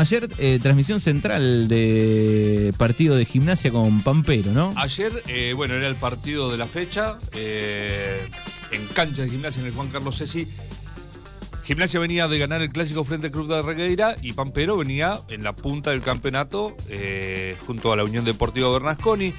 ayer eh, transmisión central de partido de gimnasia con Pampero, ¿no? Ayer, eh, bueno, era el partido de la fecha, eh, en cancha de gimnasia en el Juan Carlos Ceci. Gimnasia venía de ganar el clásico frente al Club de Regueira y Pampero venía en la punta del campeonato junto a la Unión Deportiva Bernasconi.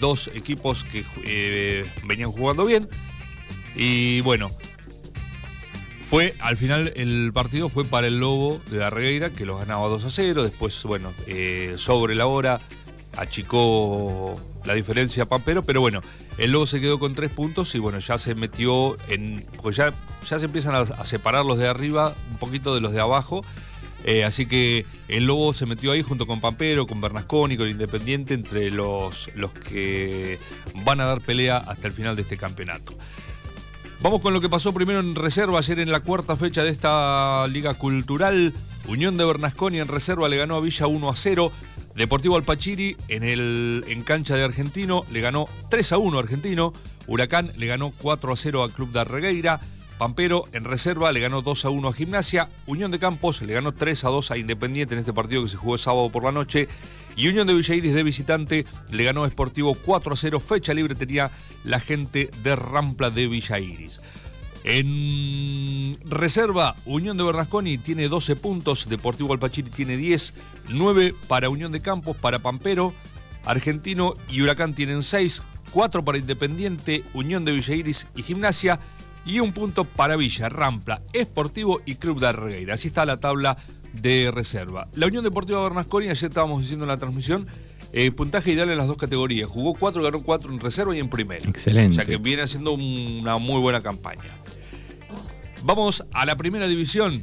Dos equipos que venían jugando bien. Y bueno, fue al final el partido fue para el Lobo de la Regueira que los ganaba 2 a 0. Después, bueno, eh, sobre la hora achicó la diferencia Pampero, pero bueno, el Lobo se quedó con tres puntos y bueno, ya se metió en. Pues ya, ya se empiezan a, a separar los de arriba un poquito de los de abajo. Eh, así que el Lobo se metió ahí junto con Pampero, con Bernasconi, con Independiente, entre los, los que van a dar pelea hasta el final de este campeonato. Vamos con lo que pasó primero en reserva ayer en la cuarta fecha de esta Liga Cultural. Unión de Bernasconi en reserva le ganó a Villa 1 a 0. Deportivo Alpachiri en, el, en cancha de Argentino le ganó 3 a 1 a Argentino. Huracán le ganó 4 a 0 al Club de Arregueira. Pampero en reserva le ganó 2 a 1 a Gimnasia. Unión de Campos le ganó 3 a 2 a Independiente en este partido que se jugó sábado por la noche. Y Unión de Villairis de visitante le ganó a Sportivo 4 a 0. Fecha libre tenía la gente de Rampla de Villairis. En reserva, Unión de Bernasconi tiene 12 puntos, Deportivo Alpachiri tiene 10, 9 para Unión de Campos, para Pampero, Argentino y Huracán tienen 6, 4 para Independiente, Unión de Villairis y Gimnasia, y un punto para Villa, Rampla, Esportivo y Club de Arregueira. Así está la tabla de reserva. La Unión Deportiva Bernasconi, ayer estábamos diciendo en la transmisión, eh, puntaje ideal en las dos categorías. Jugó 4, ganó 4 en reserva y en primera. Excelente. O sea que viene haciendo un- una muy buena campaña. Vamos a la primera división.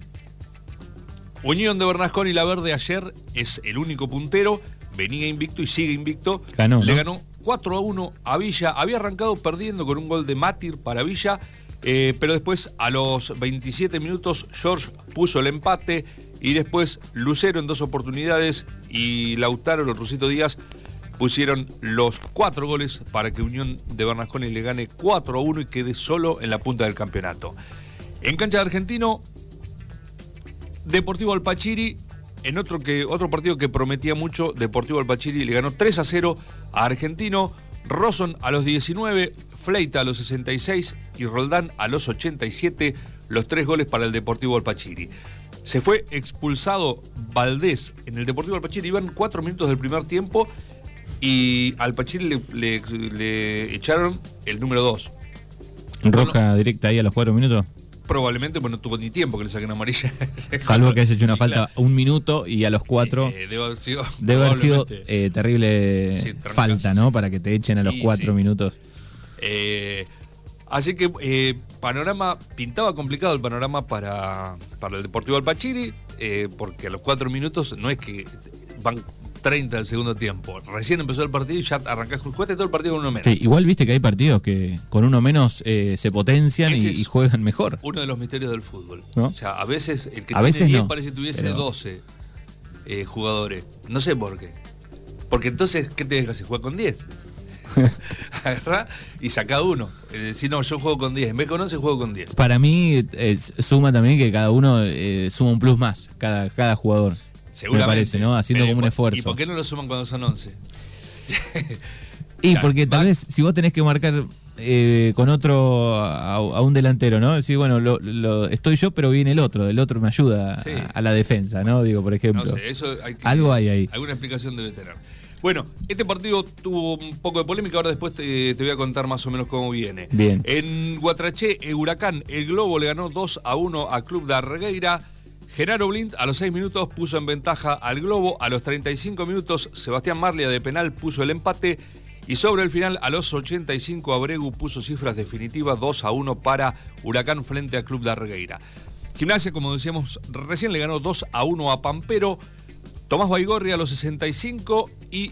Unión de Bernasconi La Verde ayer es el único puntero. Venía invicto y sigue invicto. Ganó, Le ¿no? ganó 4 a 1 a Villa. Había arrancado perdiendo con un gol de Mátir para Villa. Eh, pero después, a los 27 minutos, George puso el empate. Y después, Lucero en dos oportunidades. Y Lautaro, los Rusito Díaz, pusieron los cuatro goles para que Unión de Bernasconi le gane 4 a 1 y quede solo en la punta del campeonato. En cancha de Argentino, Deportivo Alpachiri, en otro, que, otro partido que prometía mucho, Deportivo Alpachiri le ganó 3 a 0 a Argentino, Rosson a los 19, Fleita a los 66 y Roldán a los 87, los tres goles para el Deportivo Alpachiri. Se fue expulsado Valdés en el Deportivo Alpachiri, iban cuatro minutos del primer tiempo y al Alpachiri le, le- le echaron el número 2. Roja directa ahí a los cuatro minutos. Probablemente, pues no tuvo ni tiempo que le saquen amarilla. Salvo que haya hecho una falta claro, un minuto y a los cuatro. eh, debe haber sido. Debe haber sido probablemente. eh, terrible Sí, falta, ¿no? Para que te echen a los Y cuatro sí. minutos. Eh, así que panorama, pintaba complicado el panorama para, para el Deportivo Alpachiri, porque a los cuatro minutos no es que van 30 del segundo tiempo. Recién empezó el partido y ya arrancás, jugaste todo el partido con uno menos. Sí, igual viste que hay partidos que con uno menos eh, se potencian y, juegan mejor. Uno de los misterios del fútbol. ¿No? O sea, a veces el que A tiene veces 10 no, parece que tuviese pero- 12 eh, jugadores. No sé por qué. Porque entonces, ¿qué te dejas? Si juega con 10. Agarrá y saca uno. Eh, si no, yo juego con 10. En vez con 11, juego con 10. Para mí eh, suma también que cada uno eh, suma un plus más, cada, cada jugador. Seguramente. Me parece, ¿no? Haciendo Pero, como un ¿y esfuerzo. por qué no lo suman cuando son 11? Y Claro, porque tal va- vez si vos tenés que marcar eh, con otro a, a un delantero, ¿no? Decir, bueno, lo, lo- estoy yo, pero viene el otro, el otro me ayuda a- Sí. a, la defensa, ¿no? Digo, por ejemplo. No sé, eso hay que- Algo hay ahí. Alguna explicación debe tener. Bueno, este partido tuvo un poco de polémica, ahora después te, te voy a contar más o menos cómo viene. Bien. En Guatraché, Huracán, el Globo le ganó 2 a 1 a Club de Arregueira. Genaro Blind a los 6 minutos puso en ventaja al Globo. A los 35 minutos, Sebastián Marlia de penal puso el empate. Y sobre el final, a los 85, Abregu puso cifras definitivas 2 a 1 para Huracán frente a Club de Arregueira. Gimnasia, como decíamos, recién le ganó 2 a 1 a Pampero. Tomás Baigorri a los 65 y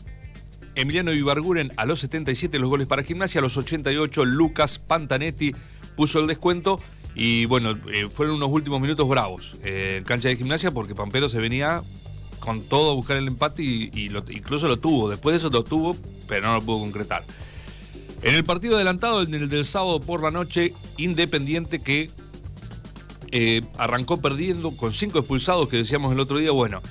Emiliano Ibarguren a los 77 los goles para Gimnasia. A los 88 Lucas Pantanetti puso el descuento. Y bueno, eh, fueron unos últimos minutos bravos eh, en cancha de Gimnasia porque Pampero se venía con todo a buscar el empate y, incluso lo tuvo. Después de eso lo tuvo, pero no lo pudo concretar. En el partido adelantado, en el del sábado por la noche, Independiente que eh, arrancó perdiendo con cinco expulsados que decíamos el otro día. Bueno,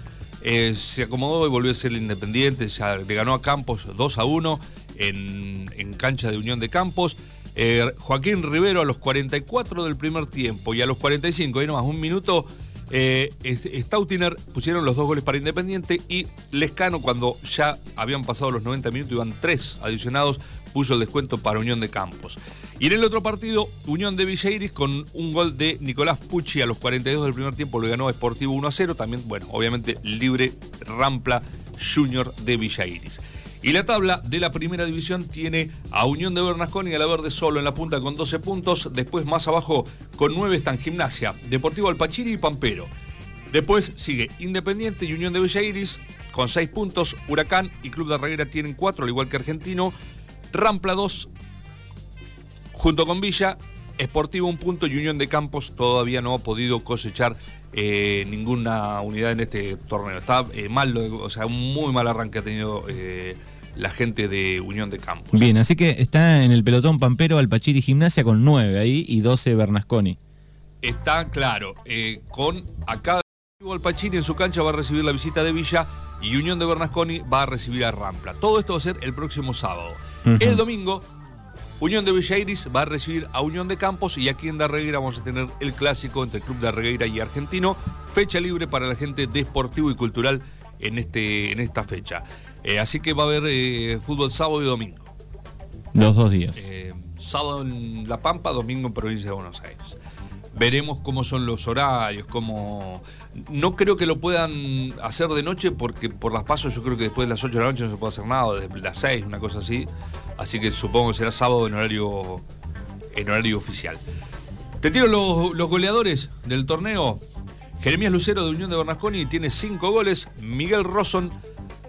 se acomodó y volvió a ser el Independiente. Ya le ganó a Campos 2 a 1 en, en cancha de Unión de Campos. Eh, Joaquín Rivero a los 44 del primer tiempo y a los 45, ahí nomás un minuto, eh, Stautiner pusieron los dos goles para Independiente y Lescano, cuando ya habían pasado los 90 minutos, iban tres adicionados, puso el descuento para Unión de Campos. Y en el otro partido, Unión de Villeiris con un gol de Nicolás Pucci a los 42 del primer tiempo, lo ganó Sportivo 1 a 0. También, bueno, obviamente libre Rampla Junior de Villeiris. Y la tabla de la primera división tiene a Unión de Bernasconi y a la Verde solo en la punta con 12 puntos. Después más abajo con 9 están Gimnasia, Deportivo Alpachiri y Pampero. Después sigue Independiente y Unión de Villa Iris con 6 puntos. Huracán y Club de Reguera tienen 4, al igual que Argentino. Rampla 2 junto con Villa. Esportivo un punto y Unión de Campos todavía no ha podido cosechar eh, ninguna unidad en este torneo. Está eh, mal, o sea, un muy mal arranque ha tenido eh, la gente de Unión de Campos. Bien, así que está en el pelotón Pampero, Alpachiri Gimnasia con 9 ahí y 12 Bernasconi. Está claro, con acá Alpachiri en su cancha va a recibir la visita de Villa y Unión de Bernasconi va a recibir a Rampla. Todo esto va a ser el próximo sábado. El domingo Unión de Villeiris va a recibir a Unión de Campos y aquí en Darreguera vamos a tener el clásico entre el Club Darreguera y Argentino. Fecha libre para la gente deportivo y cultural en, este, en esta fecha. Eh, así que va a haber eh, fútbol sábado y domingo. Los dos días. Eh, sábado en La Pampa, domingo en Provincia de Buenos Aires. Veremos cómo son los horarios, cómo... No creo que lo puedan hacer de noche porque por las pasos yo creo que después de las 8 de la noche no se puede hacer nada, desde las 6, una cosa así. Así que supongo que será sábado en horario, en horario oficial. Te tiro los, goleadores del torneo. Jeremías Lucero de Unión de Bernasconi tiene cinco goles. Miguel Rosson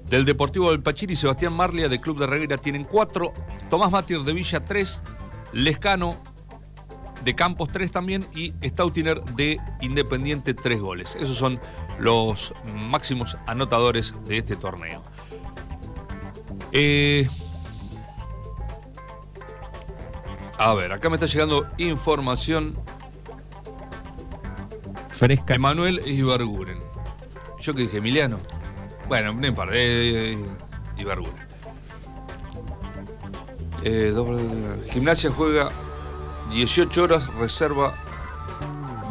del Deportivo del Pachiri y Sebastián Marlia del Club de Reguera tienen cuatro. Tomás Matier de Villa tres. Lescano de Campos tres también y Stautiner de Independiente tres goles. Esos son los máximos anotadores de este torneo. Eh, A ver, acá me está llegando información. Fresca. Emanuel Ibarguren. Yo que dije, Emiliano. Bueno, no importa. Eh, eh, Ibarguren. Eh, gimnasia juega 18 horas, reserva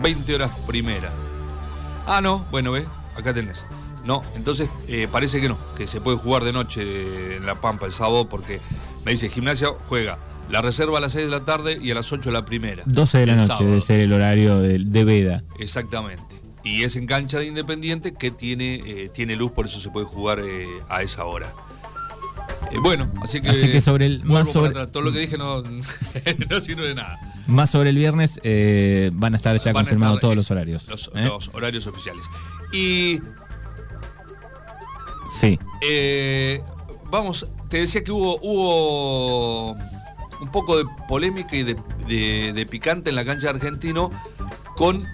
20 horas primera. Ah, no, bueno, ve, acá tenés. No, entonces eh, parece que no, que se puede jugar de noche en La Pampa el sábado porque me dice gimnasia juega la reserva a las 6 de la tarde y a las 8 la primera. 12 de la noche debe ser el horario de, veda. Exactamente. Y es en cancha de Independiente que tiene, eh, tiene luz, por eso se puede jugar eh, a esa hora. Eh, bueno, así que, así que sobre el más sobre, todo lo que dije no, no, sirve de nada. Más sobre el viernes van a estar ya confirmados todos los horarios. Los, los, horarios oficiales. Y sí. vamos, te decía que hubo hubo un poco de polémica y de, picante en la cancha de argentino con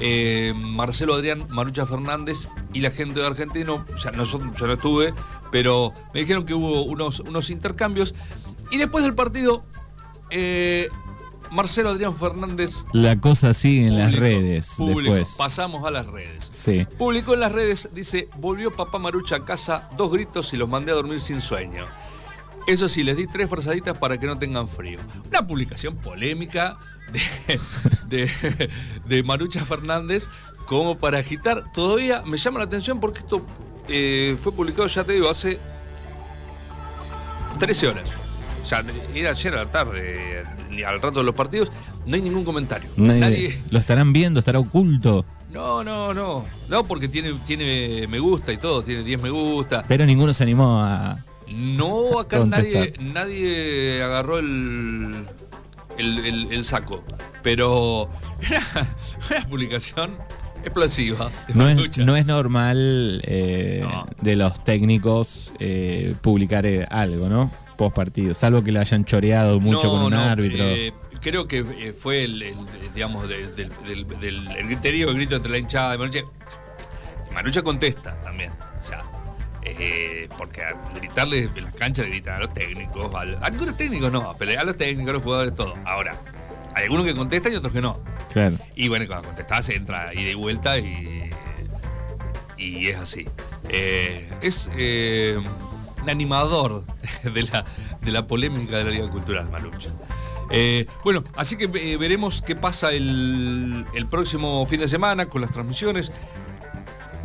eh, Marcelo Adrián, Marucha Fernández y la gente de Argentino. O sea, nosotros, yo no estuve, pero me dijeron que hubo unos, unos intercambios. Y después del partido, eh, Marcelo Adrián Fernández. La cosa sigue en las redes. después. Pasamos a las redes. Sí. Publicó en las redes, dice: Volvió papá Marucha a casa, dos gritos y los mandé a dormir sin sueño. Eso sí, les di tres frazaditas para que no tengan frío. Una publicación polémica de, Marucha Fernández como para agitar. Todavía me llama la atención porque esto eh, fue publicado, ya te digo, hace 13 horas. O sea, era ayer a la tarde, al rato de los partidos, no hay ningún comentario. Nadie, ¿Lo estarán viendo? ¿Estará oculto? No, no, no. No, porque tiene, tiene me gusta y todo, tiene 10 me gusta. Pero ninguno se animó a, no, acá nadie, nadie agarró el, el, saco, pero era una publicación explosiva. No es, no es, normal eh, de los técnicos eh, publicar eh, algo, ¿no? Post partido, salvo que le hayan choreado mucho con un árbitro. creo que fue el, digamos, del, del, el griterío, el grito entre la hinchada de Manucha. Manucha contesta también. O sea, eh, porque gritarle en las canchas le gritan a los técnicos, a, algunos técnicos no, a los técnicos, a los jugadores, todo. Ahora, hay algunos que contestan y otros que no. Claro. Y bueno, cuando contestás entra ida y vuelta y, y es así. Eh, es eh, un animador de la, de la polémica de la Liga Cultural, Malucha. Eh, bueno, así que eh, veremos qué pasa el, el próximo fin de semana con las transmisiones.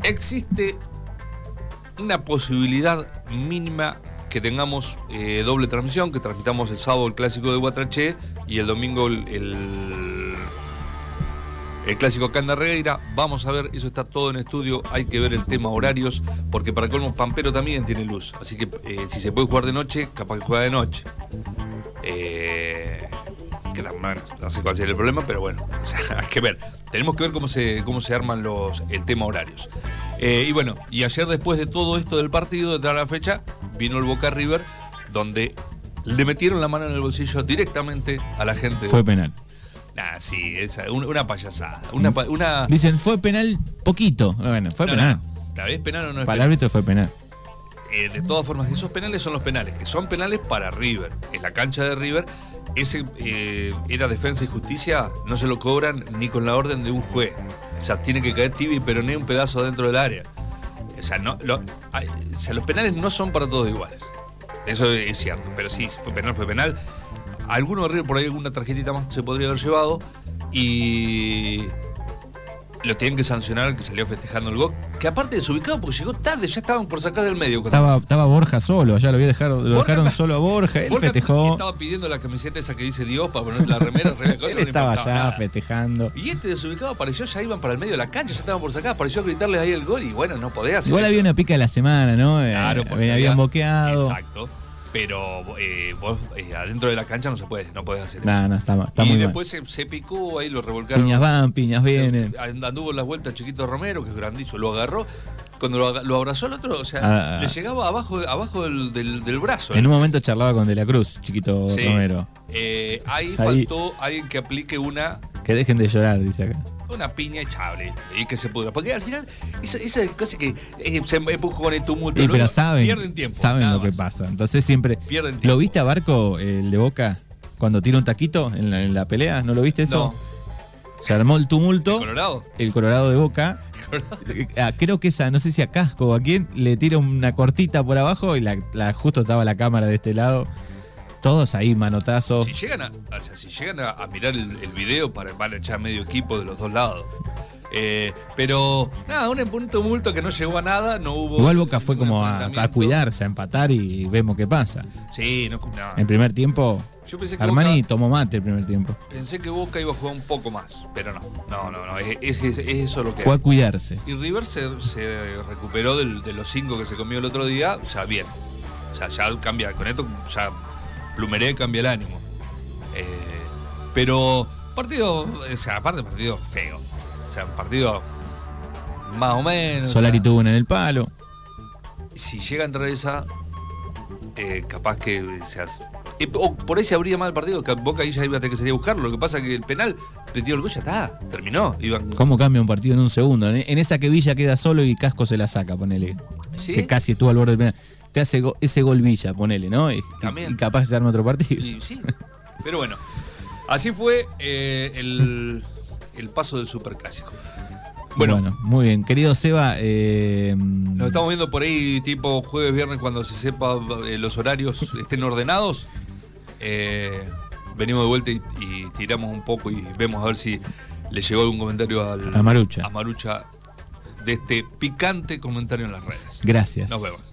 Existe una posibilidad mínima que tengamos eh, doble transmisión, que transmitamos el sábado el clásico de Guatraché y el domingo el, el, el clásico. Vamos a ver, eso está todo en estudio. Hay que ver el tema horarios, porque para colmo Pampero también tiene luz. Así que eh, si se puede jugar de noche, capaz que juega de noche. Eh, que la- bueno, no sé cuál sería el problema, pero bueno, o sea, hay que ver. Tenemos que ver cómo se, cómo se arman los, el tema horarios. Eh, y bueno, y ayer después de todo esto del partido, de la fecha, vino el Boca River, donde le metieron la mano en el bolsillo directamente a la gente. Fue penal. Ah, sí, esa, una, payasada. Una, Dicen, fue penal poquito. Bueno, fue no, penal. no, ¿La vez penal o no es Para el penal? árbitro fue penal. Eh, de todas formas, esos penales son los penales, que son penales para River. En la cancha de River, ese eh, era defensa y justicia, no se lo cobran ni con la orden de un juez. O sea, tiene que caer tibia y peroné un pedazo dentro del área. O sea, no, o sea, los penales no son para todos iguales. Eso es cierto, pero sí, fue penal, fue penal. Alguno River por ahí alguna tarjetita más se podría haber llevado y lo tienen que sancionar al que salió festejando el gol. Que aparte desubicado porque llegó tarde, ya estaban por sacar del medio. cuando- Estaba, estaba Borja solo, ya lo había dejado, lo dejaron está- solo a Borja, él Borja festejó. Estaba pidiendo la camiseta esa que dice Dios para ponerse la remera, remera cosa, Él no le estaba allá nada. festejando. Y este desubicado apareció, ya iban para el medio de la cancha, ya estaban por sacar, apareció a gritarles ahí el gol y bueno, no podía hacer Igual eso. había una pica de la semana, ¿no? Eh, Claro, porque habían había- boqueado. Exacto. Pero eh, vos eh, adentro de la cancha no se puede, no podés hacer eso. no, está, está y muy después se, se picó, ahí lo revolcaron. Piñas van, piñas Se- vienen. Anduvo las vueltas Chiquito Romero, que es grandísimo, lo agarró. Cuando lo, abrazó el otro, o sea, Ah, ah. le llegaba abajo, abajo del, del- del brazo. En un momento charlaba con De la Cruz, chiquito Sí. Romero. Eh, ahí, Ahí. faltó alguien que aplique una, Que dejen de llorar, dice acá. Una piña echable y que se pudra. Porque al final, esa, esa cosa que eh, se empujó con el tumulto. Sí, pero saben, Pierden tiempo. saben lo que pasa. Entonces siempre. Pierden tiempo. ¿Lo viste a Barco, el de Boca, cuando tira un taquito en la, en la pelea? ¿No lo viste eso? No. Se armó el tumulto. Colorado. El Colorado de Boca. Ah, creo que esa, no sé si a Casco o a quién, le tira una cortita por abajo y la, la- justo estaba la cámara de este lado. Todos ahí, manotazos. Si llegan a, o sea, si llegan a, a mirar el, el video, para, van a echar medio equipo de los dos lados. Eh, pero nada, un, un tumulto que no llegó a nada, no hubo. Igual Boca fue como a, cuidarse, a empatar y vemos qué pasa. Sí, no, no. En primer tiempo, Yo pensé que Armani Boca, tomó mate el primer tiempo. pensé que Boca iba a jugar un poco más, pero no. No, no, no. Es, es- es- es eso lo que. Fue a cuidarse. Y River se, se recuperó del- de los cinco que se comió el otro día, ya bien. O sea, ya cambia, con esto ya Plumeré cambia el ánimo. Eh, pero partido, o sea, aparte partido feo. O sea, un partido más o menos. o Solari sea, tuvo una en el palo. si llega a entrar esa, eh, capaz que se hace- eh, o por ahí se abría mal el partido, que Boca ahí ya iba a tener que salir a buscarlo. Lo que pasa es que el penal, metió el gol, ya está, terminó. Iban, ¿Cómo cambia un partido en un segundo? En, en esa que Villa queda solo y Casco se la saca, ponele. ¿Sí? Que casi estuvo al borde del penal. Te hace go- ese gol Villa, ponele, ¿no? Y, También. y capaz se arma otro partido. Y sí. Pero bueno, así fue eh, el, el paso del superclásico. Bueno, muy bien. Querido Seba, eh, nos estamos viendo por ahí tipo jueves, viernes, cuando se sepa eh, los horarios estén ordenados. Venimos de vuelta y, y tiramos un poco y vemos a ver si le llegó algún comentario al, A Marucha. a Marucha de este picante comentario en las redes. gracias. Nos vemos.